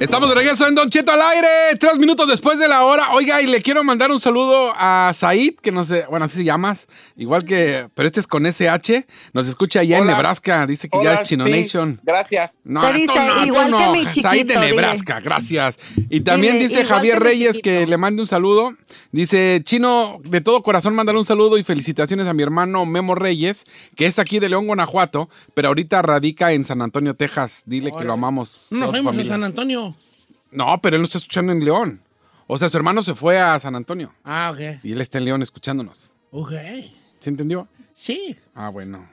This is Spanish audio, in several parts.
Estamos de regreso en Don Cheto al aire, tres minutos después de la hora. Oiga, y le quiero mandar un saludo a Said, que no sé, bueno, así se llamas, igual que, pero este es con SH. Nos escucha allá en. Nebraska, dice que Hola, ya es Chino sí, Nation. Gracias. No, Te tú dice, no, tú igual no. que mi chiquito, Said de dile. Nebraska, gracias. Y también Dile, dice Javier que Reyes que le mande un saludo. Dice, Chino, de todo corazón mandar un saludo y felicitaciones a mi hermano Memo Reyes, que es aquí de León, Guanajuato, pero ahorita radica en San Antonio, Texas. Dile que lo amamos. No nos a familia. San Antonio. No, pero él no está escuchando en León. O sea, su hermano se fue a San Antonio Ah, ok. y él está en León escuchándonos. Ok. ¿Sí entendió? Sí. Ah, bueno.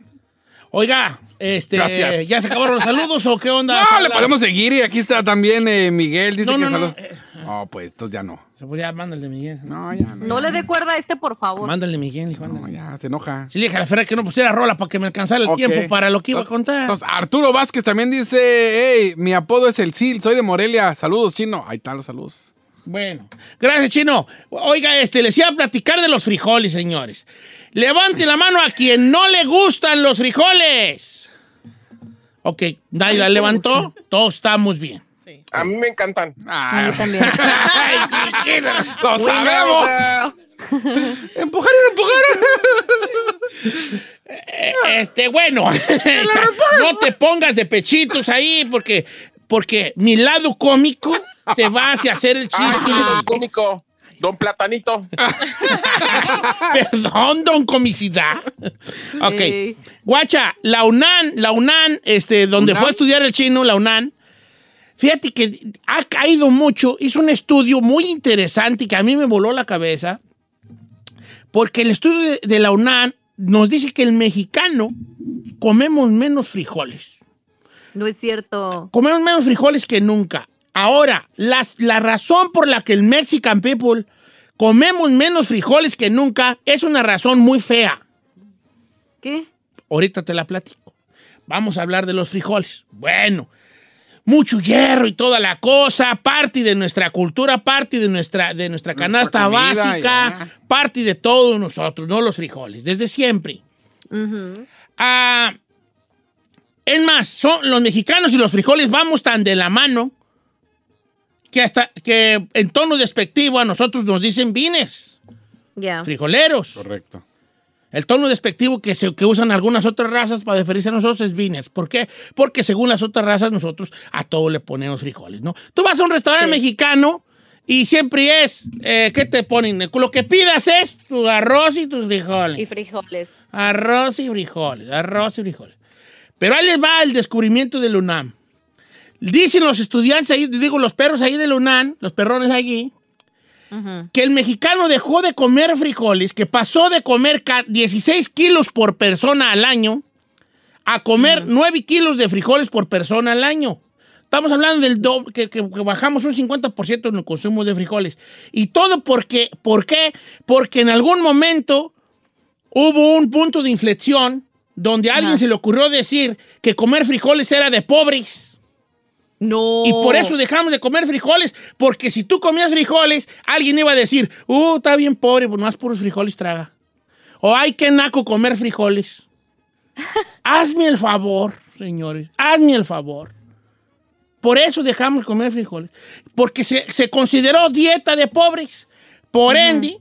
Oiga, este, Gracias. ¿ya se acabaron los saludos o qué onda? No, le podemos seguir y aquí está también eh, Miguel. Dice No, que no, no, salud. eh, No, pues, entonces ya no. Pues ya, mándale, Miguel. No, ya no. No le dé cuerda a este, por favor. Mándale, Miguel, hijo, No, ya, se enoja. Sí, le dije a la Ferra que no pusiera rola para que me alcanzara el tiempo para lo que iba a contar. Entonces, Arturo Vázquez también dice, hey, mi apodo es el Sil, soy de Morelia. Saludos, chino. Ahí están los saludos. Bueno, gracias, Chino. Oiga, este, les iba a platicar de los frijoles, señores. Levante la mano a quien no le gustan los frijoles. Ok, nadie la levantó. Todos estamos bien. A mí me encantan. A mí Ah, también. Ay, chiquita. ¡Lo sabemos! ¡Empujaron, empujaron! Este, bueno, no te pongas de pechitos ahí porque, porque mi lado cómico te va hacia hacer el Ay, chiste. don cómico. Don Platanito. Perdón, don comicidad. Ok. Guacha, la UNAN, la UNAN, este, donde fue a estudiar el chino, la UNAN, fíjate que ha caído mucho, hizo un estudio muy interesante que a mí me voló la cabeza, porque el estudio de, de la UNAN nos dice que el mexicano comemos menos frijoles. No es cierto. Comemos menos frijoles que nunca. Ahora, las- la razón por la que el Mexican people comemos menos frijoles que nunca es una razón muy fea. ¿Qué? Ahorita te la platico. Vamos a hablar de los frijoles. Bueno, mucho hierro y toda la cosa, parte de nuestra cultura, parte de nuestra, de nuestra canasta comida, básica, ya. parte de todos nosotros, no los frijoles, desde siempre. Ujú. Ah, es más, son los mexicanos y los frijoles vamos tan de la mano que hasta que en tono despectivo a nosotros nos dicen vines, frijoleros. Correcto. El tono despectivo que, se, que usan algunas otras razas para referirse a nosotros es vines. ¿Por qué? Porque según las otras razas nosotros a todo le ponemos frijoles, ¿no? Tú vas a un restaurante mexicano y siempre es, eh, ¿qué te ponen? Lo que pidas es tu arroz y tus frijoles. Y frijoles. Arroz y frijoles, arroz y frijoles. Pero ahí les va el descubrimiento del UNAM. Dicen los estudiantes ahí, digo, los perros ahí del UNAM, los perrones allí, que el mexicano dejó de comer frijoles, que pasó de comer ca- 16 kilos por persona al año a comer 9 kilos de frijoles por persona al año. Estamos hablando del doble, que, que- que bajamos un 50% en el consumo de frijoles. Y todo porque, ¿por qué? Porque en algún momento hubo un punto de inflexión donde a alguien se le ocurrió decir que comer frijoles era de pobres. No. Y por eso dejamos de comer frijoles, porque si tú comías frijoles, alguien iba a decir, uh, está bien pobre, pues más puros frijoles traga. O hay que naco comer frijoles. Hazme el favor, señores, hazme el favor. Por eso dejamos de comer frijoles, porque se, se consideró dieta de pobres. Por ende,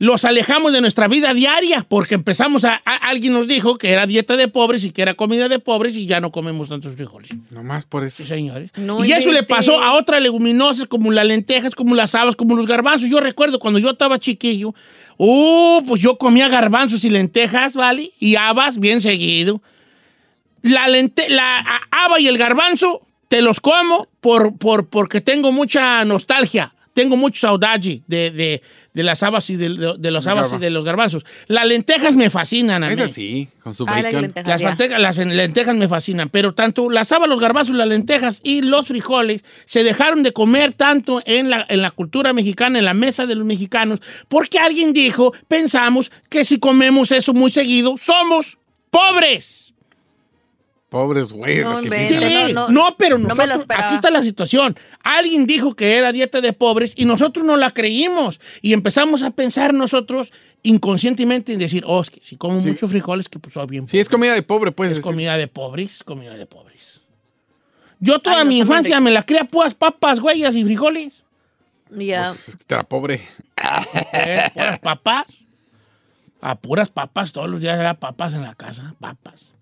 los alejamos de nuestra vida diaria, porque empezamos a, a- alguien nos dijo que era dieta de pobres y que era comida de pobres y ya no comemos tantos frijoles. Nomás por eso. Sí, señores. No y eso le pasó a otras leguminosas como las lentejas, como las habas, como los garbanzos. Yo recuerdo cuando yo estaba chiquillo, uh, pues yo comía garbanzos y lentejas, ¿vale? Y habas bien seguido. La, lente, la haba y el garbanzo te los como por, por, porque tengo mucha nostalgia. Tengo mucho saudade de, de, de las habas y de, de los habas y de los garbanzos. Las lentejas me fascinan a mí. Es así, con su Ah, las bacon. lentejas. Las lentejas me fascinan, pero tanto las habas, los garbanzos, las lentejas y los frijoles se dejaron de comer tanto en la, en la cultura mexicana, en la mesa de los mexicanos, porque alguien dijo, pensamos que si comemos eso muy seguido, somos pobres. Pobres güey. No que. Sí, no, no, no, pero nosotros, aquí está la situación. Alguien dijo que era dieta de pobres y nosotros no la creímos y empezamos a pensar nosotros inconscientemente en decir, oh, es que si como Sí. muchos frijoles, que pues soy bien Sí, es pobre". comida de pobre, pues. Es decir. comida de pobres, comida de pobres. Yo toda Ay, mi infancia de- me la cría puras papas, güeyas y frijoles. Ya. Pues, era pobre. Eh, puras papas. A puras papas, todos los días había papas en la casa. Papas.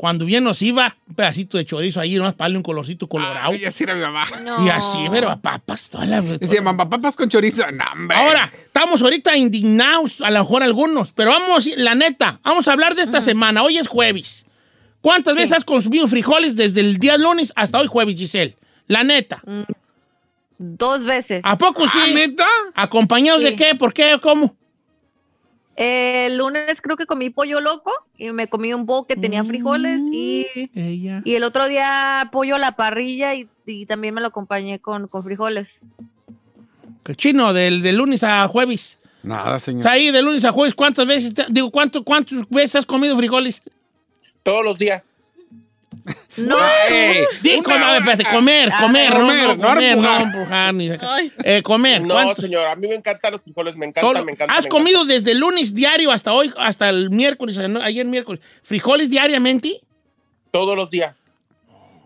Cuando bien nos iba, un pedacito de chorizo ahí, nomás para darle un colorcito colorado. Ay, así era mi mamá. No. Y así, pero a papas, toda la Decía, mamá, papas con chorizo. No, hombre. Ahora, estamos ahorita indignados, a lo mejor algunos, pero vamos, la neta, vamos a hablar de esta semana. Hoy es jueves. ¿Cuántas veces has consumido frijoles desde el día lunes hasta hoy jueves, Giselle? La neta. Dos veces. ¿A poco sí? ¿Ah, neta? ¿Acompañados de qué? ¿Por qué? ¿Cómo? El lunes creo que comí pollo loco y me comí un bowl que tenía frijoles y, Ella. y el otro día pollo a la parrilla y, y también me lo acompañé con, con frijoles. Que chino, del, de lunes a jueves. Nada, O señor. sea, ahí de lunes a jueves, ¿cuántas veces, te- digo, ¿cuánto, cuántas veces has comido frijoles? Todos los días. No, Ey, Di, comer, comer, Ah, comer, no, comer, no, no comer, no empujar. empujar, ni eh, comer. No, ¿cuántos? señor, a mí me encantan los frijoles, me Todo encanta, lo- me encanta. ¿Has me comido desde el lunes diario hasta hoy, hasta el miércoles, eh, no, ayer miércoles, frijoles diariamente? encanta. Todos los días.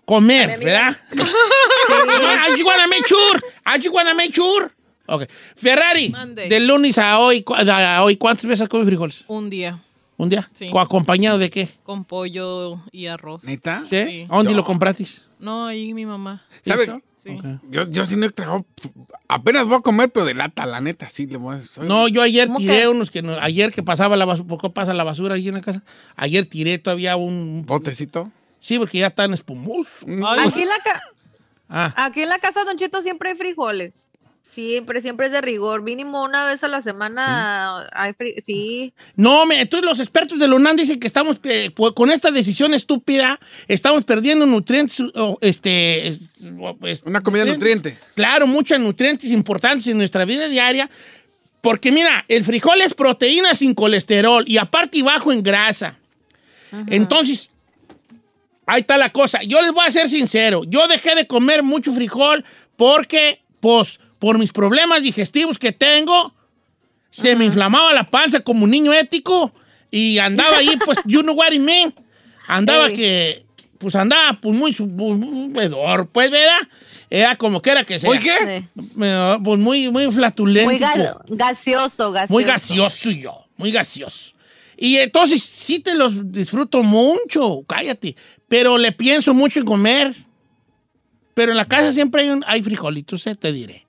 Comer, ¿verdad? I just wanna make sure. I just wanna make sure. Ok. Ferrari, Mande. del lunes a hoy, a hoy, ¿cuántas veces has comido frijoles? Un día ¿Un día? Sí. ¿Co- ¿Acompañado de qué? con pollo y arroz. ¿Neta? ¿Sí? Sí. ¿A ¿Dónde Yo- lo compraste? No, ahí mi mamá. ¿Sabe? ¿Eso? Sí. Ok. Yo, yo sí no he trabajado. Apenas voy a comer, pero de lata, la neta, sí. Le voy a, soy- No, yo ayer ¿Cómo tiré que? unos que no- ayer que pasaba la basura, ¿por qué pasa la basura ahí en la casa? Ayer tiré todavía un... Botecito. Sí, porque ya están espumosos. Aquí en la ca- Ah, aquí en la casa Don Cheto siempre hay frijoles. Siempre, siempre es de rigor. Mínimo una vez a la semana hay fri- sí. No, me, entonces los expertos de la UNAM dicen que estamos, eh, con esta decisión estúpida, estamos perdiendo nutrientes, este... es- o, pues, Una comida nutriente. Claro, muchos nutrientes importantes en nuestra vida diaria. Porque mira, el frijol es proteína sin colesterol y aparte y bajo en grasa. Entonces, ahí está la cosa. Yo les voy a ser sincero. Yo dejé de comer mucho frijol porque, pues, por mis problemas digestivos que tengo, se me inflamaba la panza como un niño ético y andaba ahí, pues, you know what I mean. Andaba Ey. que, pues, andaba pues muy, muy pedor, pues, ¿verdad? Era como que era que sea. ¿Muy qué? sí. Pues muy, muy flatulento. Muy ga- gaseoso, gaseoso. Muy gaseoso yo, muy gaseoso. Y entonces sí te los disfruto mucho, cállate. Pero le pienso mucho en comer. Pero en la casa siempre hay, un- hay frijolitos, eh, te diré.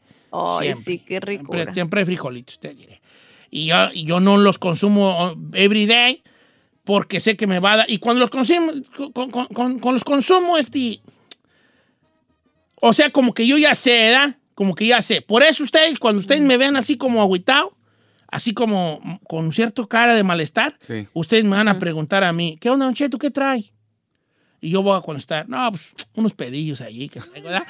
Ay, Siempre. sí, qué rico. Siempre, siempre hay frijolitos, te diré. Y yo, yo no los consumo every day porque sé que me va a dar. Y cuando los consumo, con, con- con- con los consumo, este. O sea, como que yo ya sé, ¿verdad? Como que ya sé. Por eso ustedes, cuando ustedes me ven así como agüitado, así como con cierto cara de malestar, Sí. ustedes me van a preguntar a mí, ¿qué onda, Don Cheto? ¿Qué trae? Y yo voy a contestar, no, pues unos pedillos allí que traigo, ¿verdad?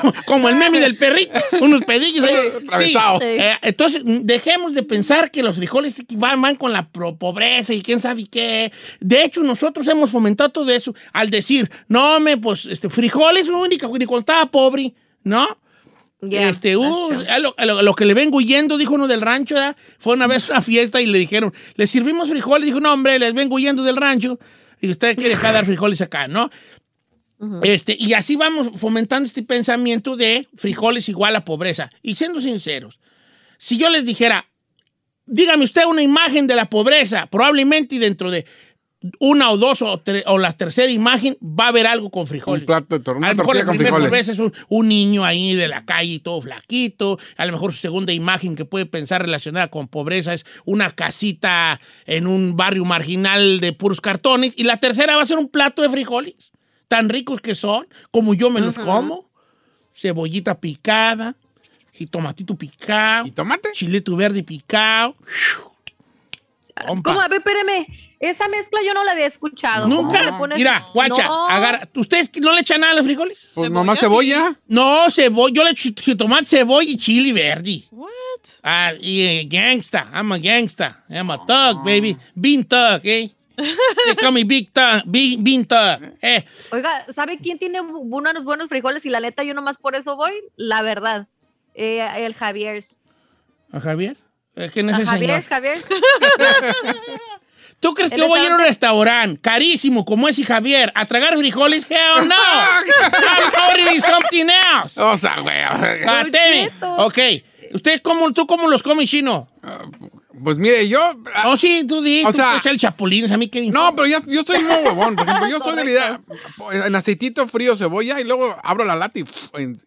Como, como el meme del perrito, unos pedillos ahí. Sí. Eh, entonces, dejemos de pensar que los frijoles van, van con la pro- pobreza y quién sabe qué. De hecho, nosotros hemos fomentado todo eso al decir, no, me, pues, este, frijoles, lo único, ni cuando estaba pobre, ¿no? Este, uh, a lo, a lo- a lo que le vengo huyendo, dijo uno del rancho, ¿verdad? Fue una vez a una fiesta y le dijeron, ¿le servimos frijoles? Dijo, no, hombre, les vengo huyendo del rancho y usted quiere dejar dar frijoles acá, ¿no? este, y así vamos fomentando este pensamiento de frijoles igual a pobreza. Y siendo sinceros, si yo les dijera, dígame usted una imagen de la pobreza, probablemente dentro de una o dos o, tre- o la tercera imagen va a haber algo con frijoles. Un plato de A lo mejor la primera pobreza es un, un niño ahí de la calle todo flaquito. A lo mejor su segunda imagen que puede pensar relacionada con pobreza es una casita en un barrio marginal de puros cartones. Y la tercera va a ser un plato de frijoles, tan ricos que son, como yo me los como. Cebollita picada, jitomatito picado, ¿Y tomate? chilito verde picado. Compa. ¿Cómo? A ver, espérame. Esa mezcla yo no la había escuchado. ¿Cómo Nunca. le pones- Mira, guacha, No. agarra. ¿Ustedes no le echan nada a los frijoles? Pues ¿Cebolla? nomás cebolla. No, cebolla, yo le echo jitomate, cebolla y chili verde. What? Ah, y eh, gangsta, I'm a gangsta. I'm a thug, baby. Bean thug, eh? They call me big thug, bean, bean thug. Eh, Oiga, ¿sabe quién tiene unos buenos frijoles? Y la neta, yo nomás por eso voy. La verdad. Eh, el Javier. ¿A Javier? ¿Quién es ese Javier, señor? Javier. ¿Tú crees que yo voy a ir a un restaurante- carísimo como ese Javier a tragar frijoles? Hell no. I'm ordering something else. O sea, güey. Cheto. Ok. ¿Ustedes cómo, tú cómo los comes chino? Pues mire, yo. Oh, sí, tú di. O tú sea- el chapulín, a mí qué me No, pero yo, yo soy muy huevón. Por ejemplo, yo soy de la idea. En aceitito frío, cebolla y luego abro la lata y.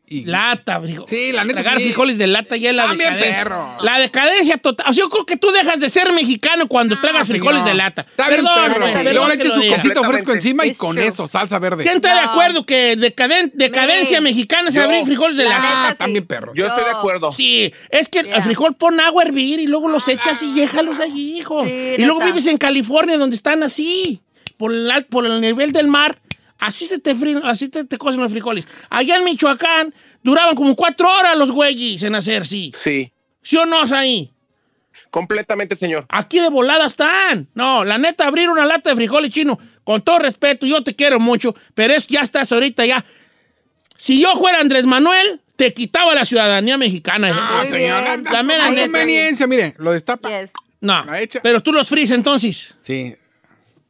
y- Lata, frijol. Sí, la neta Tragar sí. frijoles de lata ya es la También, decadencia. perro. La decadencia total. O sea, yo creo que tú dejas de ser mexicano cuando tragas frijoles señor. de lata. Está bien, perro. luego le que eches lo su quesito fresco encima y con eso, salsa verde. ¿Quién está de No. acuerdo que decaden- decadencia mexicana es Yo. abrir frijoles de La lata? Ah, también perro. Yo estoy de acuerdo. Sí, es que el frijol pon agua a hervir y luego los echas y déjalos allí, hijo. Sí, y luego neta. vives en California donde están así, por el, por el nivel del mar. Así se te fríen, así te, te cocen los frijoles. Allá en Michoacán duraban como cuatro horas los güeyes en hacer, sí. Sí, ¿Sí o no, ahí? completamente, señor. Aquí de volada están. No, la neta, abrir una lata de frijoles chino, con todo respeto, yo te quiero mucho, pero es, ya estás ahorita ya. Si yo fuera Andrés Manuel, te quitaba la ciudadanía mexicana. Ah, Muy señora. La mera Por neta. conveniencia, mire, lo destapa. Yes. No, pero tú los fríes entonces. Sí.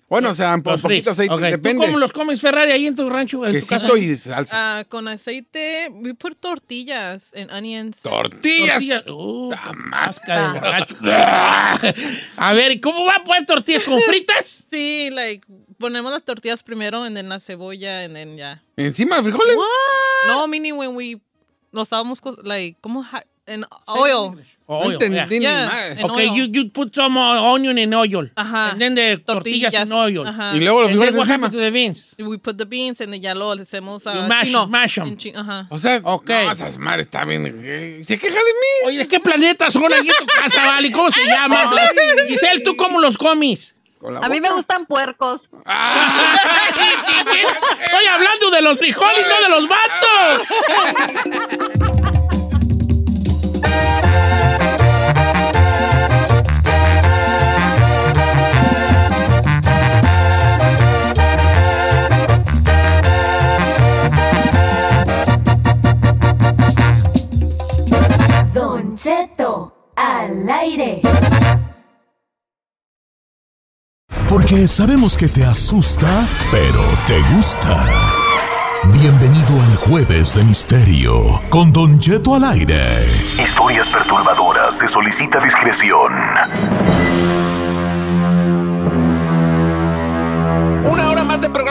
Bueno, o sea, fríes. poquito aceite, Ok, depende. ¿Tú cómo los comes Ferrari ahí en tu rancho? En tu casa? Quesito y salsa. Ah, con aceite, we put tortillas and onions. Tortillas. Tortillas. Uh, asca de borracho. A ver, ¿y ¿cómo va a poner tortillas con fritas? Sí, like, ponemos las tortillas primero, and then la cebolla, and then ya. Encima de frijoles. No, meaning when we, nos estábamos, like, como, ha- en oil. No Oil, entendí yeah. ni Yeah. madre. En Ok, oil. you, you put some uh, onion in oil. Ajá. And then the tortillas, in oil. Ajá. Y luego los frijoles what encima. happened to the beans? We put the beans, and then ya lo hacemos a You mash- chino. mash 'em. Chi- Ajá. O sea, Ok. no, esas madres está bien. eh, Se queja de mí. Oye, ¿de qué planeta son aquí en tu casa, Vale? ¿Cómo se llama? Giselle, ¿tú cómo los comes? Con la A mí me gustan puercos. Estoy hablando de los frijoles, no de los vatos. Don Cheto, al aire. Porque sabemos que te asusta, pero te gusta. Bienvenido al Jueves de Misterio con Don Cheto al aire. Historias perturbadoras. Se solicita discreción.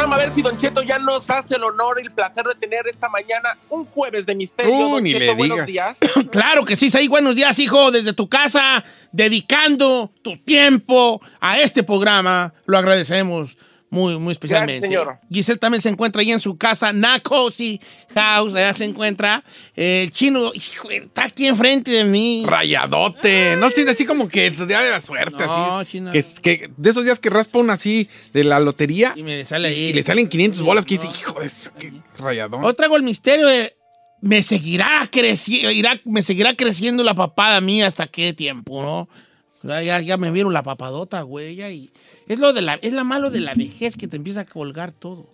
Programa, a ver si Don Cheto ya nos hace el honor y el placer de tener esta mañana un jueves de misterio. Uh, Don ni Cheto, le buenos días. Claro que sí, Saí. Buenos días, hijo. Desde tu casa, dedicando tu tiempo a este programa. Lo agradecemos muy, muy especialmente. señor. Giselle también se encuentra ahí en su casa, Nacosi House. Allá se encuentra. Eh, el chino hijo, está aquí enfrente de mí. Rayadote. No sé, así como que el día de la suerte, No, así. chino. Que, de esos días que raspa uno así de la lotería Y me sale ahí. y le salen 500 bolas que dice, hijo de eso, qué rayadón. Otra hago el misterio de. Me seguirá creciendo, me seguirá creciendo la papada mía hasta qué tiempo, ¿no? Ya, ya, me vieron la papadota, güey. ya, y es lo de la, es la malo de la vejez que te empieza a colgar todo.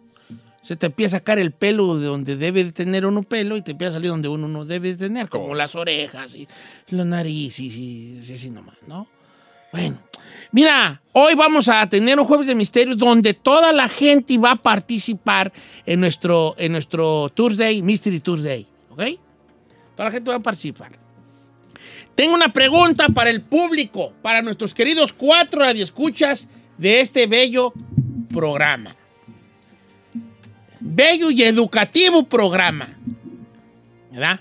Se te empieza a sacar el pelo de donde debe de tener uno pelo y te empieza a salir donde uno no debe de tener, como las orejas y la nariz y así nomás, ¿no? Bueno, mira, hoy vamos a tener un jueves de misterio donde toda la gente va a participar en nuestro, en nuestro Tuesday, Mystery Tuesday, ¿ok? Toda la gente va a participar. Tengo una pregunta para el público, para nuestros queridos cuatro radioescuchas de este bello programa. Bello y educativo programa. ¿Verdad?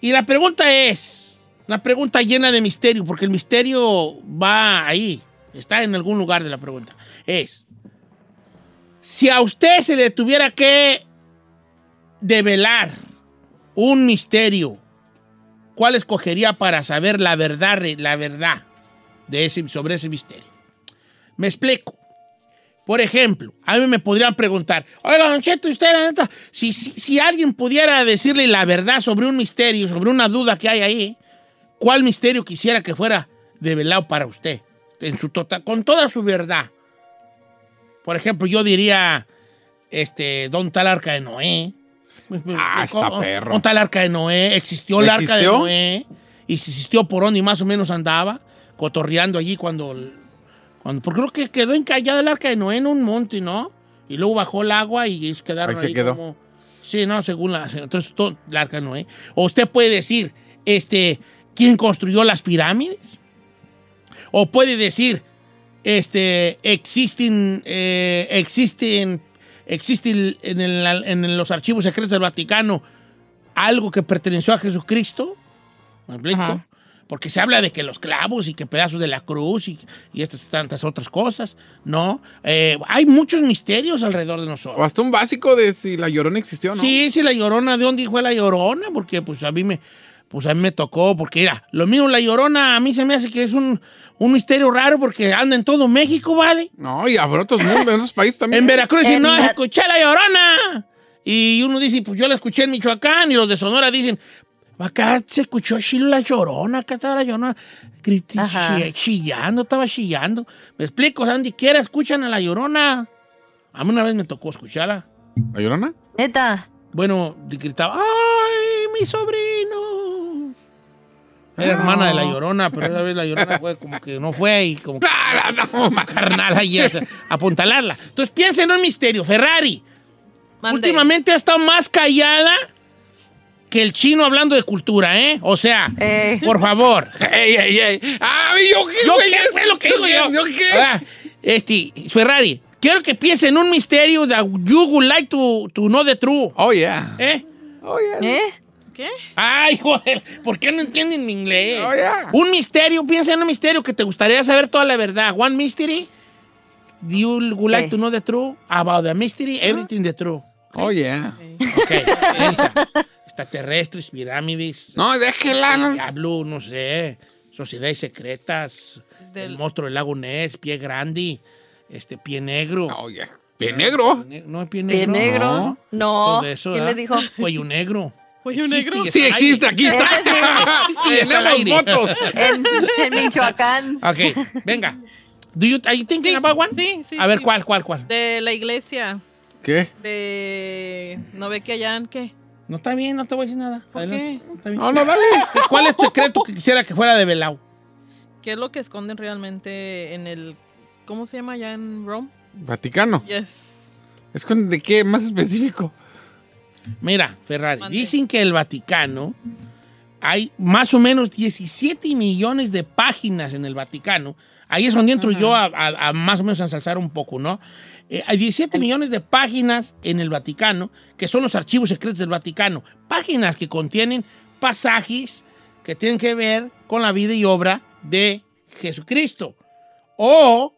Y la pregunta es, una pregunta llena de misterio, porque el misterio va ahí, está en algún lugar de la pregunta. Es, si a usted se le tuviera que develar un misterio, ¿cuál escogería para saber la verdad, la verdad de ese, sobre ese misterio? Me explico. Por ejemplo, a mí me podrían preguntar, oiga, Don Cheto, usted, neta, si, si, si alguien pudiera decirle la verdad sobre un misterio, sobre una duda que hay ahí, ¿cuál misterio quisiera que fuera develado para usted? En su total, con toda su verdad. Por ejemplo, yo diría, este, ¿dónde está el arca de Noé? Ah, está perro. ¿Dónde está el arca de Noé? ¿Existió el arca de. Noé? Y si existió por dónde más o menos andaba, cotorreando allí cuando, Cuando, porque creo que quedó encallada el arca de Noé en un monte, ¿no? Y luego bajó el agua y quedaron Ahí ahí, se quedó. como... Sí, no, según la... Entonces, todo el arca de Noé. O usted puede decir, este, ¿quién construyó las pirámides? O puede decir, este, existen, eh, existen, existen en, el- en los archivos secretos del Vaticano algo que perteneció a Jesucristo. ¿Me explico? Ajá. Porque se habla de que los clavos y que pedazos de la cruz y, y estas tantas otras cosas. No, Eh, hay muchos misterios alrededor de O nosotros. hasta un básico de si la llorona existió, ¿no? Sí, sí, la llorona, ¿de dónde fue la llorona? Porque pues a mí me, pues a mí me tocó, porque era, lo mismo la llorona, a mí se me hace que es un, un misterio raro porque anda en todo México, ¿vale? No, y habrá otros en otros países también. En Veracruz En no, la- escuché la llorona. Y uno dice, pues yo la escuché en Michoacán. Y los de Sonora dicen, acá se escuchó chilo la llorona, acá estaba la llorona chillando, estaba chillando. Me explico, o sea, donde quiera escuchan a la llorona. A mí una vez me tocó escucharla. ¿La llorona? Neta. Bueno, gritaba, ¡ay, mi sobrino! Era hermana de la llorona, pero esa vez la llorona fue como que no fue y como que más carnal ahí apuntalarla. Entonces piensen en un misterio. Ferrari, últimamente ha estado más callada que el chino hablando de cultura, ¿eh? O sea, Eh. por favor. ¡Ey, ey, ey! ¡Ah, ¿yo qué, ¿Yo qué? ¿Qué es lo que digo yo? ¿Yo qué? Ah, Este, Ferrari, quiero que piensen en un misterio that you would like to, to know the truth. Oh, yeah. ¿Eh? Oh, yeah. ¿Eh? ¿Qué? Ay, joder, ¿por qué no entienden mi inglés? Oh, yeah. Un misterio, piensa en un misterio que te gustaría saber toda la verdad. One mystery. Do you would like to know the truth about the mystery? Everything the truth. Oh, yeah. Ok, piensa. Extraterrestres, pirámides. No, déjela. no. Diablo, no sé. Sociedades secretas. Del- El monstruo del lago Ness, pie grande. Este, pie negro. Oh, yeah. ¿Pie negro? No, pie ¿Pie negro. negro? No. No. Todo eso, ¿Quién ¿verdad? le dijo? Cuello negro. ¿Cuello Existe negro? Sí, existe, aquí está. Al Tenemos fotos. En, en Michoacán. Ok, venga. Do you, are you thinking Sí, about one? sí, sí, A ver, sí. ¿cuál, cuál, cuál? De la iglesia. ¿Qué? De. ¿No ve que allá en qué? No está bien, no te voy a decir nada. ¿Por Adelante. qué? No está bien. No, no, dale. ¿Cuál es tu secreto que quisiera que fuera de velado? ¿Qué es lo que esconden realmente en el. ¿Cómo se llama allá en Rome? Vaticano. Yes. ¿Es con de qué? Más específico. Mira, Ferrari, Mande. dicen que el Vaticano hay más o menos 17 millones de páginas en el Vaticano. Ahí es donde entro yo a, a- a más o menos a ensalzar un poco, ¿no? Eh, hay 17 millones de páginas en el Vaticano, que son los archivos secretos del Vaticano. Páginas que contienen pasajes que tienen que ver con la vida y obra de Jesucristo. O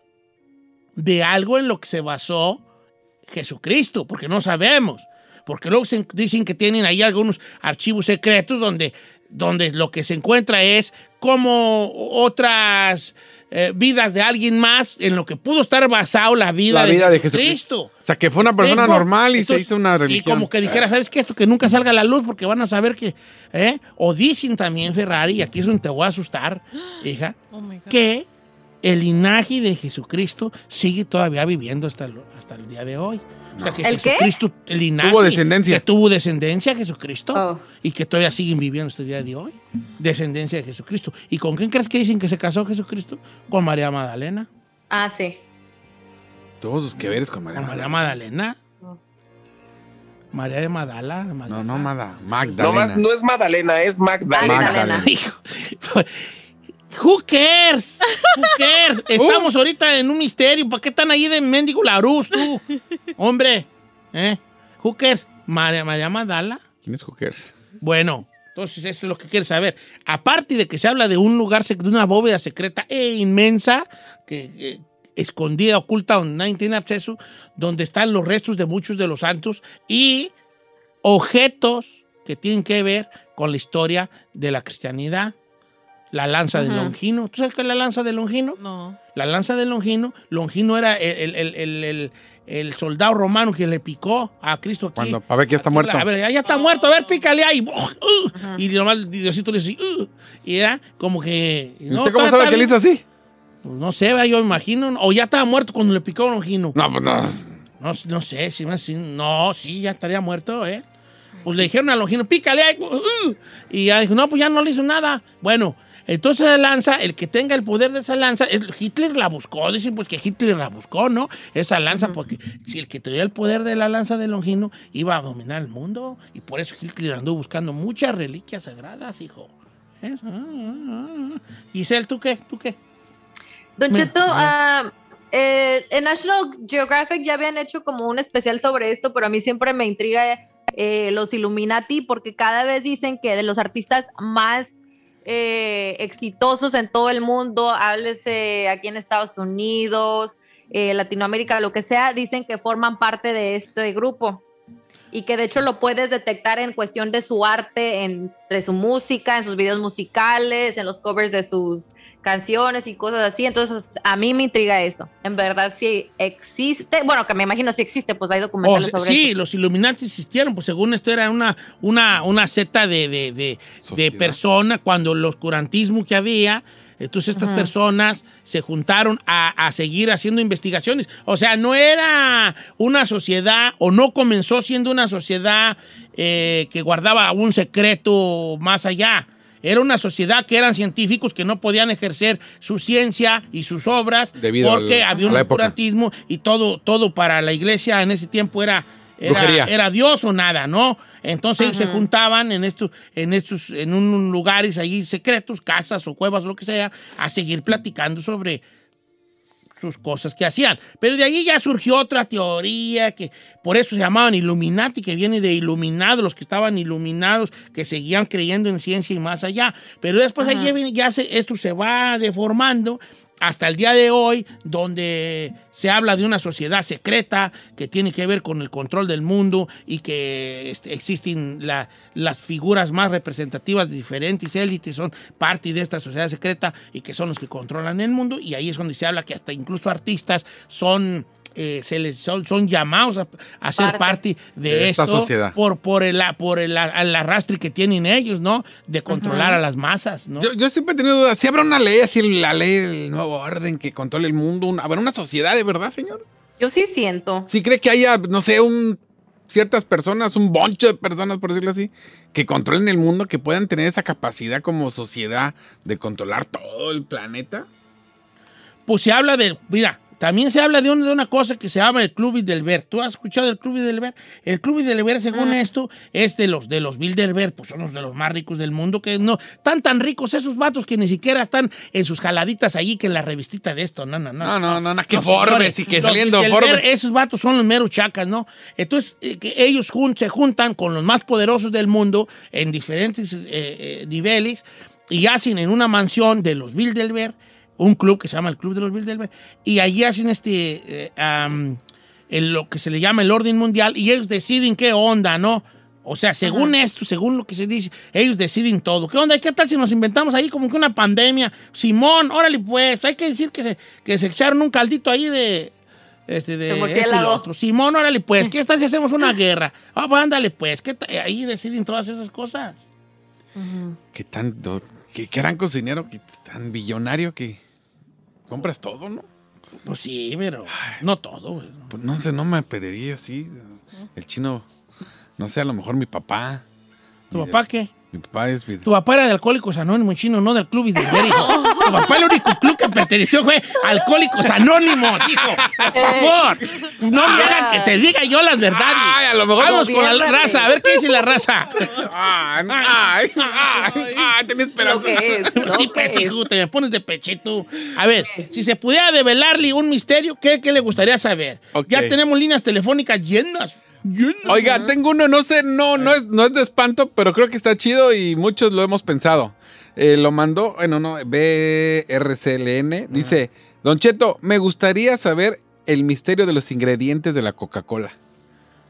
de algo en lo que se basó Jesucristo, porque no sabemos. Porque luego se- dicen que tienen ahí algunos archivos secretos donde, donde lo que se encuentra es como otras eh, vidas de alguien más en lo que pudo estar basado la vida, La de, vida de Jesucristo. O sea, que fue una persona Tengo- normal y se hizo una Y religión. como que dijera, ¿sabes qué? Esto que nunca salga a la luz porque van a saber que... ¿eh? O dicen también, Ferrari, y aquí es donde te voy a asustar, hija, Oh que el linaje de Jesucristo sigue todavía viviendo hasta el, hasta el día de hoy. O sea, que ¿El qué? Jesucristo, el linaje... Tuvo descendencia. Que tuvo descendencia Jesucristo Oh. y que todavía siguen viviendo hasta el día de hoy. Descendencia de Jesucristo. ¿Y con quién crees que dicen que se casó Jesucristo? Con María Magdalena. Ah, sí. Todos sus que veres con María. Con María Magdalena. Magdalena. María de Magdala. No, no, Mada. No, Magdalena. más, no es Magdalena, es Magdalena. Magdalena. Hijo. Who cares? Who cares? Estamos ahorita en un misterio. ¿Para qué están ahí de mendigo Laruz, tú? Hombre. ¿Eh? Who cares? María, María Magdala. ¿Quién es Hookers? Bueno, entonces esto es lo que quieres saber. Aparte de que se habla de un lugar, de una bóveda secreta e inmensa, que, escondida, oculta, donde nadie tiene acceso, donde están los restos de muchos de los santos y objetos que tienen que ver con la historia de la cristianidad. La lanza de Longino. ¿Tú sabes qué es la lanza de Longino? No. La lanza de Longino, Longino era el, el- el- el- el soldado romano que le picó a Cristo aquí. Cuando, para ver que ya está Aquí, muerto. A ver, ya está muerto, a ver, pícale ahí. Uh, y nomás Diosito le dice, uh, y era como que... ¿Y usted cómo sabe que le hizo así? Pues no sé, yo imagino. O ya estaba muerto cuando le picó a Longino. No, pues no. No, no sé, si más, si- no, sí, ya estaría muerto, ¿eh? Pues le dijeron a Longino, pícale ahí. uh, y ya dijo, no, pues ya no le hizo nada. Bueno, Entonces la lanza, el que tenga el poder de esa lanza, Hitler la buscó, dicen pues que Hitler la buscó, ¿no? Esa lanza, porque si el que tenía el poder de la lanza de Longino iba a dominar el mundo, y por eso Hitler andó buscando muchas reliquias sagradas, hijo. Eso, ah, ah, ah. Giselle, ¿tú qué? ¿Tú qué? Don Cheto, ah, eh, en National Geographic ya habían hecho como un especial sobre esto, pero a mí siempre me intriga eh, los Illuminati porque cada vez dicen que de los artistas más eh, exitosos en todo el mundo, háblese aquí en Estados Unidos, eh, Latinoamérica, lo que sea, dicen que forman parte de este grupo. Y que de hecho lo puedes detectar en cuestión de su arte, entre su música, en sus videos musicales, en los covers de sus canciones y cosas así. Entonces, a mí me intriga eso. En verdad, sí existe. Bueno, que me imagino si existe, pues hay Oh, documentales sobre sí, eso. los Illuminati existieron, pues según esto era una, una, una secta de, de, de, personas, cuando el oscurantismo que había, entonces estas personas se juntaron a, a seguir haciendo investigaciones. O sea, no era una sociedad, o no comenzó siendo una sociedad eh, que guardaba un secreto más allá. Era una sociedad que eran científicos que no podían ejercer su ciencia y sus obras Debido porque al- había un oscurantismo y todo, todo para la iglesia en ese tiempo era, era, era Dios o nada, ¿no? Entonces ellos se juntaban en estos, en estos, en un lugares allí secretos, casas o cuevas, lo que sea, a seguir platicando sobre sus cosas que hacían. Pero de ahí ya surgió otra teoría que por eso se llamaban Illuminati, que viene de iluminados, los que estaban iluminados, que seguían creyendo en ciencia y más allá. Pero después ahí ya, viene- ya se- esto se va deformando hasta el día de hoy, donde se habla de una sociedad secreta que tiene que ver con el control del mundo y que este, existen la- las figuras más representativas de diferentes élites, son parte de esta sociedad secreta y que son los que controlan el mundo. Y ahí es donde se habla que hasta incluso artistas son... eh, se les son, son llamados a, a ser Parte. parte de, De esta sociedad. por, por, el, por el, el arrastre que tienen ellos, ¿no? De controlar Ajá. a las masas, ¿no? Yo, yo siempre he tenido dudas. Si habrá una ley así, la ley del nuevo orden que controle el mundo. una- ¿Habrá una sociedad de verdad, señor? Yo sí siento. Si cree que haya, no sé, un ciertas personas, un boncho de personas, por decirlo así, que controlen el mundo, que puedan tener esa capacidad como sociedad de controlar todo el planeta. pues se habla de, mira, también se habla de una, de una cosa que se llama el Club Bilderberg. ¿Tú has escuchado del Club Bilderberg? El Club Bilderberg, según Ah. esto, es de los de los Bilderberg, pues son los de los más ricos del mundo, que no, están tan ricos esos vatos que ni siquiera están en sus jaladitas allí que en la revistita de esto, no, no, no. No, no, no, no, que Forbes y que saliendo Forbes. Esos vatos son los meros chacas, ¿no? Entonces, eh, que ellos jun- se juntan con los más poderosos del mundo en diferentes eh, eh, niveles y hacen en una mansión de los Bilderberg un club que se llama el Club de los Bilderberg y allí hacen este eh, lo que se le llama el orden mundial y ellos deciden qué onda, ¿no? O sea, según esto, según lo que se dice, ellos deciden todo. ¿Qué onda? ¿Qué tal si nos inventamos ahí como que una pandemia? Simón, órale pues, hay que decir que se, que se echaron un caldito ahí de... Este, de esto y murciélago. lo otro. Simón, órale pues, ¿qué tal si hacemos una guerra? Ah, pues ándale pues, ¿qué ahí deciden todas esas cosas. Que tanto, que gran cocinero, que tan billonario que compras todo, ¿no? Pues sí, pero no todo. güey. Pues no sé, no me pediría así. El chino, no sé, a lo mejor mi papá. ¿Tu papá qué? Mi papá es. Tu papá era de Alcohólicos Anónimos, chino, no del Club Bilderberg, hijo. Tu papá el único club que perteneció fue Alcohólicos Anónimos, hijo. Por favor. No me hagas que te diga yo las verdades. Ay, a lo mejor- Vamos con la raza, a ver qué dice la raza. Ay, ay, ay, ay, Lo esperanza. es. Sí, pues, es. hijo, te me pones de pechito. A ver, si se pudiera develarle un misterio, ¿qué, qué le gustaría saber? Ya tenemos líneas telefónicas llenas. Oiga, tengo uno, no sé, no, no es, no es de espanto, pero creo que está chido y muchos lo hemos pensado. Eh, lo mandó, bueno, no, BRCLN. Dice, Don Cheto, me gustaría saber el misterio de los ingredientes de la Coca-Cola.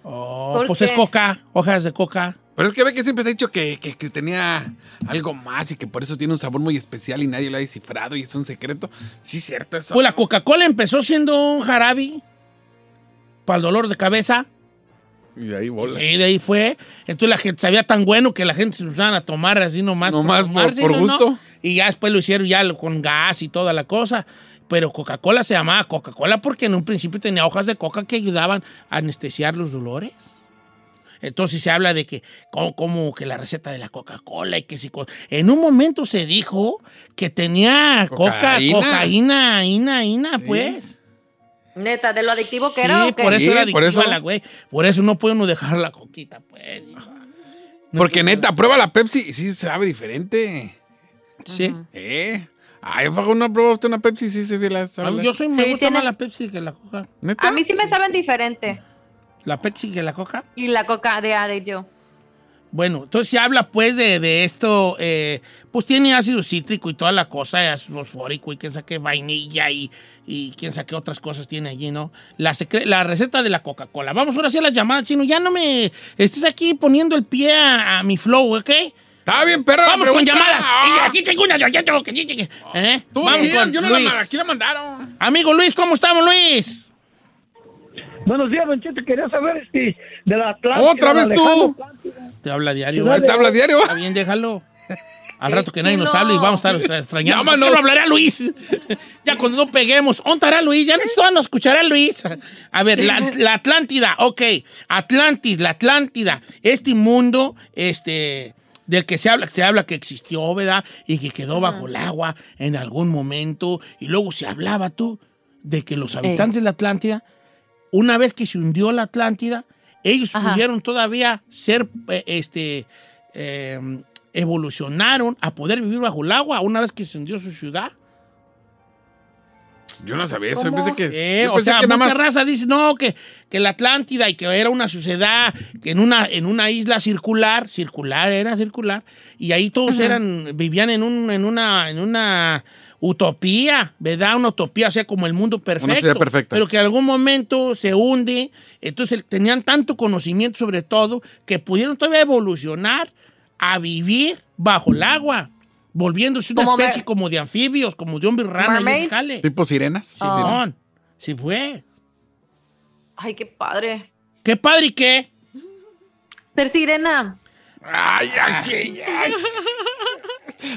Oh, ¿Por pues qué? es coca, hojas de coca. Pero es que ve que siempre te ha dicho que, que- que tenía algo más y que por eso tiene un sabor muy especial y nadie lo ha descifrado y es un secreto. Sí, cierto eso. Pues la Coca-Cola empezó siendo un jarabe para el dolor de cabeza. Y de ahí bola. Y de ahí fue. Entonces la gente sabía tan bueno que la gente se usaban a tomar así nomás. Nomás por- tomarse, por ¿no? gusto. Y ya después lo hicieron ya con gas y toda la cosa. Pero Coca-Cola se llamaba Coca-Cola porque en un principio tenía hojas de coca que ayudaban a anestesiar los dolores. Entonces se habla de que como, como que la receta de la Coca-Cola y que si... En un momento se dijo que tenía coca, Cocaína. cocaína, ina, ina, pues. Neta, de lo adictivo que Sí, era. ¿o qué? por eso Sí, era por eso. la güey. Por eso no puede uno dejar la coquita, pues. Porque neta, prueba la Pepsi y sí sabe diferente. Sí. ¿Eh? Ay, ¿pago no probaste una Pepsi? Sí, se ve la sabe Yo soy, me Sí, gusta tiene- más la Pepsi que la Coca. ¿Neta? A mí sí me saben diferente. ¿La Pepsi que la Coca? Y la coca de A de yo. Bueno, entonces se habla pues de, de esto, eh, pues tiene ácido cítrico y toda la cosa, es fosfórico y quién sabe qué vainilla y, y quién sabe qué otras cosas tiene allí, ¿no? La, la receta de la Coca-Cola. Vamos ahora sí a las llamadas, chino. Ya no me estés aquí poniendo el pie a, a mi flow, ¿ok? Está bien, perro. la Vamos con pregunta. llamada. Ah, Y aquí tengo una, yo ya tengo que... ¿eh? Tú, Vamos sí, con yo no la Luis. mandé, aquí la mandaron. Amigo Luis, ¿cómo estamos, Luis? Buenos días, Don Cheto. Quería saber si de la Atlántida. ¿Otra vez tú? Te habla diario. Dale. ¿Te habla diario? Está bien, déjalo. Al rato que nadie nos hable y vamos a estar extrañando. ¿Por Llámanos. qué no hablará Luis? ya cuando no peguemos. ¿Dónde estará Luis? Ya no nos escuchará Luis. A ver, la, la Atlántida, ok. Atlantis, la Atlántida. Este mundo, este del que se habla, se habla que existió, ¿verdad? Y que quedó bajo el agua en algún momento. Y luego se hablaba tú de que los habitantes de la Atlántida, una vez que se hundió la Atlántida, ellos Ajá. pudieron todavía ser, eh, este, eh, evolucionaron a poder vivir bajo el agua una vez que se hundió su ciudad. Yo no sabía eso. Pensé que, Eh, yo o sea, que nada mucha más. raza dice, no, que, que la Atlántida y que era una sociedad, que en una, en una isla circular, circular, era circular, y ahí todos eran, vivían en, un, en, una, en una utopía, ¿verdad? Una utopía, o sea, como el mundo perfecto. sociedad perfecta. Pero que en algún momento se hunde, entonces tenían tanto conocimiento sobre todo que pudieron todavía evolucionar a vivir bajo el agua. Volviéndose una Como especie como de anfibios, como de hombre rana y ese Mermaids. jale. Tipo sirenas. Sí, Ah. Simón, sí fue. Ay, qué padre. ¿Qué padre y qué? Ser sirena. Ay, aquí, ay.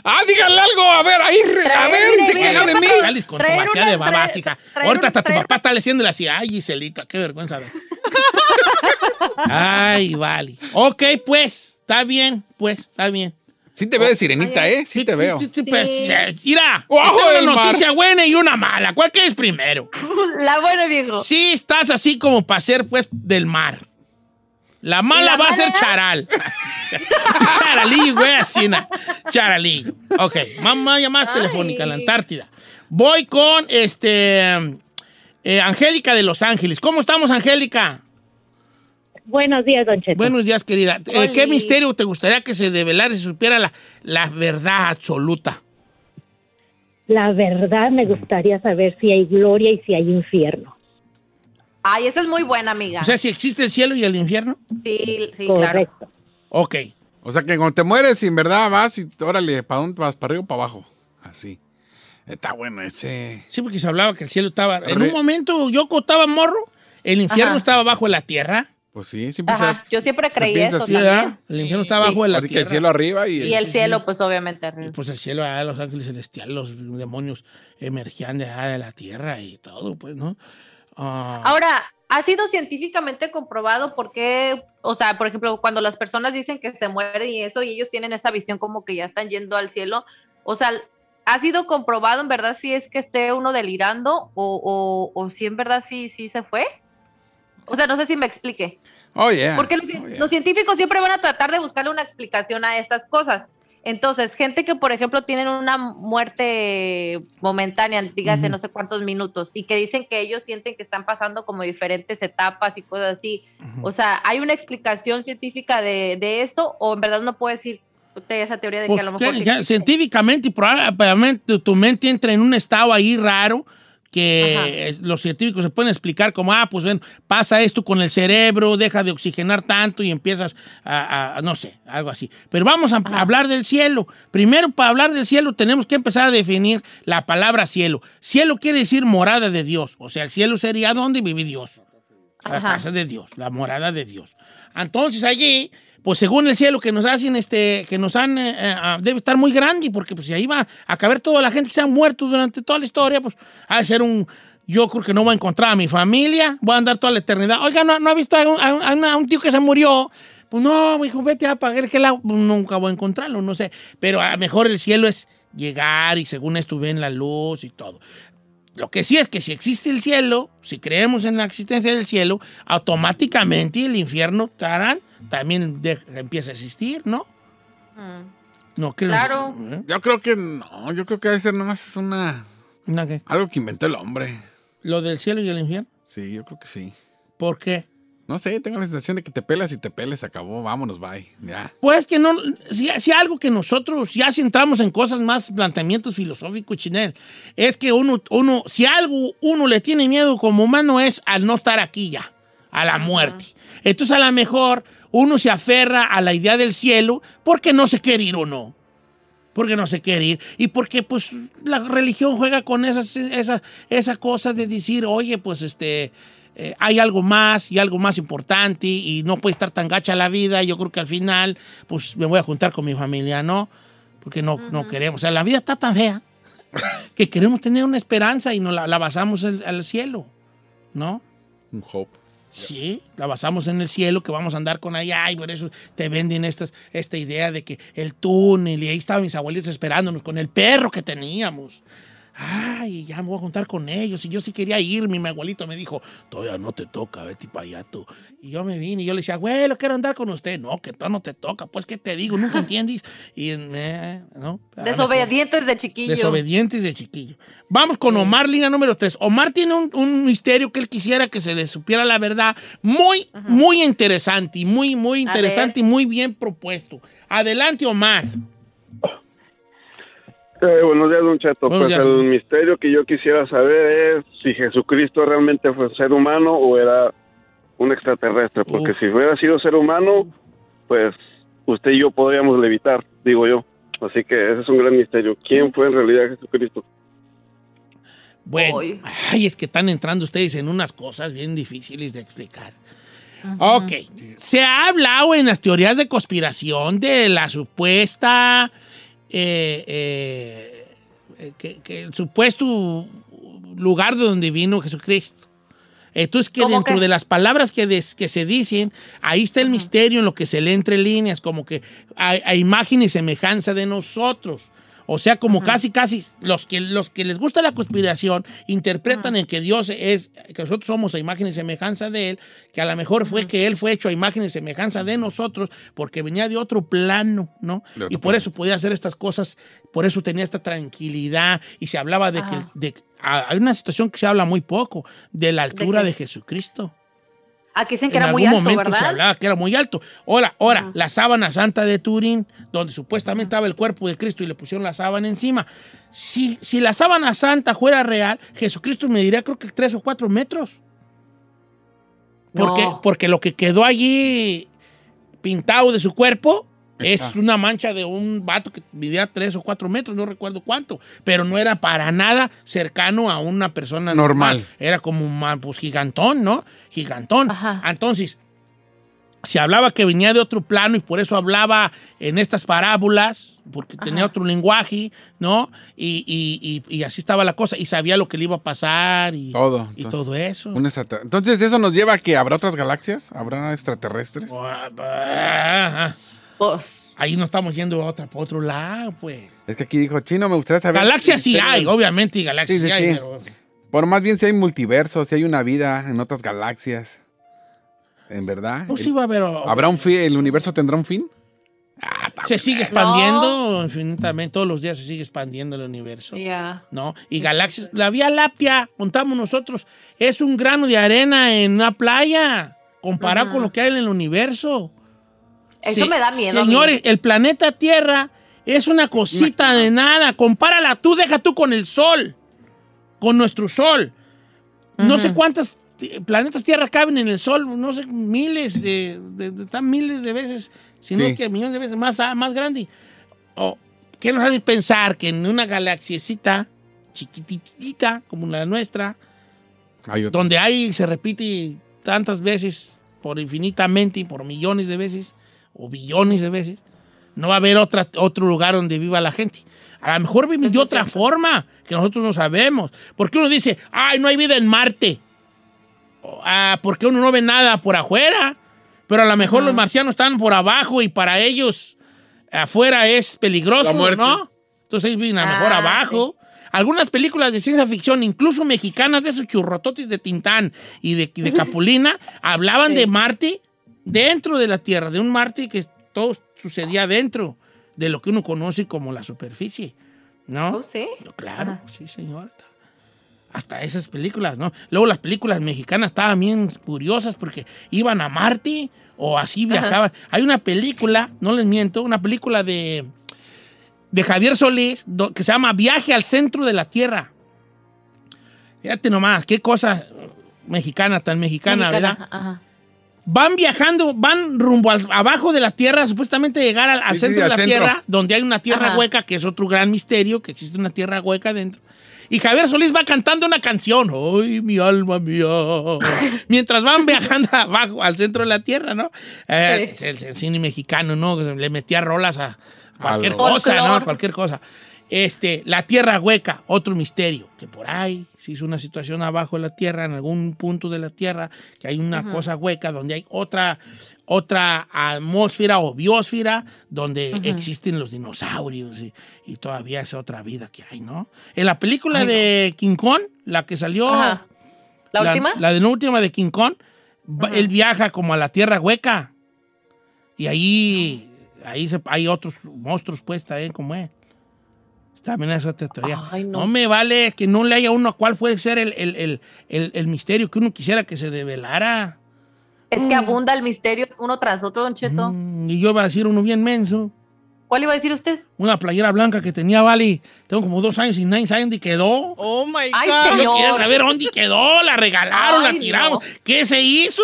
Ah, díganle algo. A ver, ahí, a ver, se queja de mí. Sales con tu batea de hija. Ahorita hasta tu papá está leciéndole así. Ay, Giselita, qué vergüenza. de- Ay, vale. Ok, pues, está bien, pues, está bien. Sí te veo de sirenita, ¿eh? Sí te veo. Sí, sí, pues, Sí. Mira, Ojo una mar. noticia buena y una mala. ¿Cuál quieres primero? La buena, viejo. Sí, estás así como para ser, pues, del mar. La mala ¿La va a ser charal. Charalillo, güey, así, na. Charalillo. Ok, mamá, llamadas telefónica en la Antártida. Voy con, este, eh, Angélica de Los Ángeles. ¿Cómo estamos, Angélica? Buenos días, Don Cheto. Buenos días, querida. Eh. ¿Qué misterio te gustaría que se develara y se supiera la, la verdad absoluta? La verdad me gustaría saber si hay gloria y si hay infierno. Ay, esa es muy buena, amiga. O sea, si existe el cielo y el infierno. sí, sí, claro. Correcto. Ok. O sea que cuando te mueres, en verdad vas y órale, ¿para dónde vas? ¿Para arriba o para abajo? Así. Está bueno ese. Sí, porque se hablaba que el cielo estaba... En Re- un momento yo contaba morro, el infierno Ajá. estaba bajo la tierra. Pues sí, siempre Ajá, se- yo siempre se creí piensa eso así, también. ¿verdad? El infierno estaba bajo de la Así que tierra. el cielo arriba y, Y el cielo, pues obviamente. Y, pues el cielo, ah, los ángeles celestiales, los demonios emergían de, ah, de la tierra y todo, pues, ¿no? Ah, Ahora, ¿ha sido científicamente comprobado por qué, o sea, por ejemplo, cuando las personas dicen que se mueren y eso, y ellos tienen esa visión como que ya están yendo al cielo, o sea, ¿ha sido comprobado en verdad si es que esté uno delirando o, o, o si en verdad sí, sí se fue? O sea, no sé si me explique. Oh, yeah. Porque los, Oh, yeah. los científicos siempre van a tratar de buscarle una explicación a estas cosas. Entonces, gente que, por ejemplo, tienen una muerte momentánea, dígase Ujú. no sé cuántos minutos, y que dicen que ellos sienten que están pasando como diferentes etapas y cosas así. O sea, ¿hay una explicación científica de, de eso o en verdad no puedo decir usted esa teoría de Pues, que a lo que- mejor... que científicamente y probablemente tu mente entra en un estado ahí raro que Ajá. eh, los científicos se pueden explicar como, ah, pues ven, pasa esto con el cerebro, deja de oxigenar tanto y empiezas a, no sé, algo así. Pero vamos a Ajá. hablar del cielo. Primero, para hablar del cielo, tenemos que empezar a definir la palabra cielo. Cielo quiere decir morada de Dios. O sea, el cielo sería donde vive Dios. La casa de Dios, la morada de Dios. Entonces allí, pues según el cielo que nos hacen, este, que nos han, eh, eh, ah, debe estar muy grande, porque pues si ahí va a caber toda la gente que se ha muerto durante toda la historia, pues ha de ser un, yo creo que no voy a encontrar a mi familia, voy a andar toda la eternidad. Oiga, ¿no, ha visto a un, tío que se murió? Pues no, hijo, vete a apagar que la nunca voy a encontrarlo, no sé. Pero a mejor el cielo es llegar y según esto ven la luz y todo. Lo que sí es que si existe el cielo, si creemos en la existencia del cielo, automáticamente el infierno tarán, también de- empieza a existir, ¿no? No creo. Claro. ¿Eh? Yo creo que no, yo creo que debe ser nomás una. ¿Una qué? Algo que inventó el hombre. ¿Lo del cielo y el infierno? Sí, yo creo que sí. ¿Por qué? No sé, tengo la sensación de que te pelas y te peles, acabó, vámonos, bye. Ya. Pues que no, si, si algo que nosotros ya si entramos en cosas más planteamientos filosóficos, Chinel, es que uno, uno, si algo uno le tiene miedo como humano es al no estar aquí ya, a la muerte. Entonces a lo mejor uno se aferra a la idea del cielo porque no se quiere ir o no. Porque no se quiere ir. Y porque pues la religión juega con esas, esa, esa cosa de decir, oye, pues este, eh, hay algo más y algo más importante y no puede estar tan gacha la vida. Yo creo que al final, pues me voy a juntar con mi familia, ¿no? Porque no, no queremos. O sea, la vida está tan fea que queremos tener una esperanza y nos la, la basamos en- al cielo, ¿no? Un hope. Sí, la basamos en el cielo, que vamos a andar con allá y por eso te venden estas, esta idea de que el túnel y ahí estaban mis abuelitos esperándonos con el perro que teníamos. Ay, ya me voy a juntar con ellos. Y yo sí quería irme. y Mi abuelito me dijo, todavía no te toca, vete para allá tú. Y yo me vine y yo le decía, abuelo, quiero andar con usted. No, que todavía no te toca. Pues, ¿qué te digo? Nunca entiendes. Y, eh, ¿no? A lo mejor- Desobedientes de chiquillo. Desobedientes de chiquillo. Vamos con Omar, línea número 3. Omar tiene un, un misterio que él quisiera que se le supiera la verdad. Muy, muy interesante y muy, muy interesante y muy bien propuesto. Adelante, Omar. Eh, buenos días, Don Cheto. Buenos pues días. el misterio que yo quisiera saber es si Jesucristo realmente fue ser humano o era un extraterrestre. Porque si hubiera sido ser humano, pues usted y yo podríamos levitar, digo yo. Así que ese es un gran misterio. ¿Quién fue en realidad Jesucristo? Bueno, ay, es que están entrando ustedes en unas cosas bien difíciles de explicar. Ok, se ha hablado en las teorías de conspiración de la supuesta, eh, eh, eh, que, que el supuesto lugar de donde vino Jesucristo. Entonces, que ¿Cómo dentro que? de las palabras que, des- que se dicen, ahí está el misterio en lo que se lee entre líneas, como que a, a imagen y semejanza de nosotros. O sea, como casi, casi los que, los que les gusta la conspiración interpretan en que Dios es, que nosotros somos a imagen y semejanza de Él, que a lo mejor fue que Él fue hecho a imagen y semejanza de nosotros porque venía de otro plano, ¿no? De otro Y por eso podía hacer estas cosas, por eso tenía esta tranquilidad y se hablaba de que de- hay una situación que se habla muy poco, de la altura qué? de, Jesucristo. Aquí dicen que en era muy algún alto, momento se hablaba que era muy alto. Ahora, ahora, la sábana santa de Turín, donde supuestamente estaba el cuerpo de Cristo y le pusieron la sábana encima. Si, si la sábana santa fuera real, Jesucristo me diría creo que tres o cuatro metros. Porque, No. porque lo que quedó allí pintado de su cuerpo es Ajá. una mancha de un vato que vivía tres o cuatro metros, no recuerdo cuánto, pero no era para nada cercano a una persona normal. Normal. Era como un pues, gigantón, ¿no? Gigantón. Entonces, se hablaba que venía de otro plano y por eso hablaba en estas parábolas, porque tenía otro lenguaje, ¿no? Y, y- y- y así estaba la cosa, y sabía lo que le iba a pasar y Todo. y Entonces, todo eso. un extrater- Entonces, ¿eso nos lleva a que habrá otras galaxias? ¿Habrá extraterrestres? Ajá. Ahí no estamos yendo a, otra, a otro lado, pues. Es que aquí dijo Chino, me gustaría saber. Galaxias sí hay, obviamente, galaxias Sí, sí, sí, hay, sí. pero- Por más bien si hay multiverso, si hay una vida en otras galaxias. ¿En verdad? Pues El- sí va a haber... ¿Habrá un fin? ¿El universo tendrá un fin? Se sigue expandiendo infinitamente, todos los días se sigue expandiendo el universo. Ya. ¿no? Y galaxias. La Vía Láctea, contamos nosotros, es un grano de arena en una playa comparado con lo que hay en el universo. Eso me da miedo. Señores, el planeta Tierra es una cosita de nada. Compárala tú, deja tú con el Sol, con nuestro Sol. No sé cuántos ti- planetas Tierra caben en el Sol, no sé, miles de, de- de- están miles de veces, si no Sí. es que millones de veces más, ah, más grande. O, ¿Qué nos hace pensar que en una galaxiecita chiquititita como la nuestra, Hay donde hay se repite tantas veces, por infinitamente y por millones de veces, o billones de veces, no va a haber otra, otro lugar donde viva la gente. A lo mejor viven de otra forma que nosotros no sabemos. Porque uno dice, ay, no hay vida en Marte. Ah, porque uno no ve nada por afuera. Pero a lo mejor los marcianos están por abajo y para ellos afuera es peligroso. ¿no? Entonces viven a lo mejor Ah, abajo. Algunas películas de ciencia ficción, incluso mexicanas, de esos churrototes de Tintán y de, de Capulina, hablaban de Marte dentro de la Tierra, de un Marte que todo sucedía dentro de lo que uno conoce como la superficie, ¿no? Oh, sí. Claro, sí, señor. Hasta esas películas, ¿no? Luego las películas mexicanas estaban bien curiosas porque iban a Marte o así viajaban. Hay una película, no les miento, una película de, de Javier Solís que se llama Viaje al centro de la Tierra. Fíjate nomás, qué cosa mexicana, tan mexicana, ¿verdad? Ajá. Van viajando, van rumbo al- abajo de la Tierra, supuestamente llegar al, al Sí, sí, centro al de la centro. Tierra, donde hay una tierra Ajá. hueca, que es otro gran misterio, que existe una tierra hueca dentro. Y Javier Solís va cantando una canción, ¡ay, mi alma mía! Mientras van viajando abajo, al centro de la Tierra, ¿no? Eh, Sí. el, el cine mexicano, ¿no? Le metía rolas a cualquier Al- cosa, ¿no? Folclor. Cualquier cosa. Este, la tierra hueca, otro misterio, que por ahí se hizo una situación abajo de la tierra, en algún punto de la tierra, que hay una cosa hueca donde hay otra, otra atmósfera o biosfera donde existen los dinosaurios y, y todavía es otra vida que hay, ¿no? En la película de King Kong, la que salió, Ajá. ¿La, última? la de la última de King Kong, él viaja como a la tierra hueca y ahí, ahí se- hay otros monstruos pues también como él. También es otra teoría. Ay, no. no. me vale que no le haya uno a cuál puede ser el, el- el- el- el misterio que uno quisiera que se develara. Es que abunda el misterio uno tras otro, Don Cheto. Mm, y yo iba a decir uno bien menso. ¿Cuál iba a decir usted? Una playera blanca que tenía, vale, tengo como dos años y nadie sabe dónde quedó. Oh my Ay, God. señor. Yo saber dónde quedó, la regalaron, Ay, la tiramos. no. ¿Qué se hizo?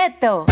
Cheto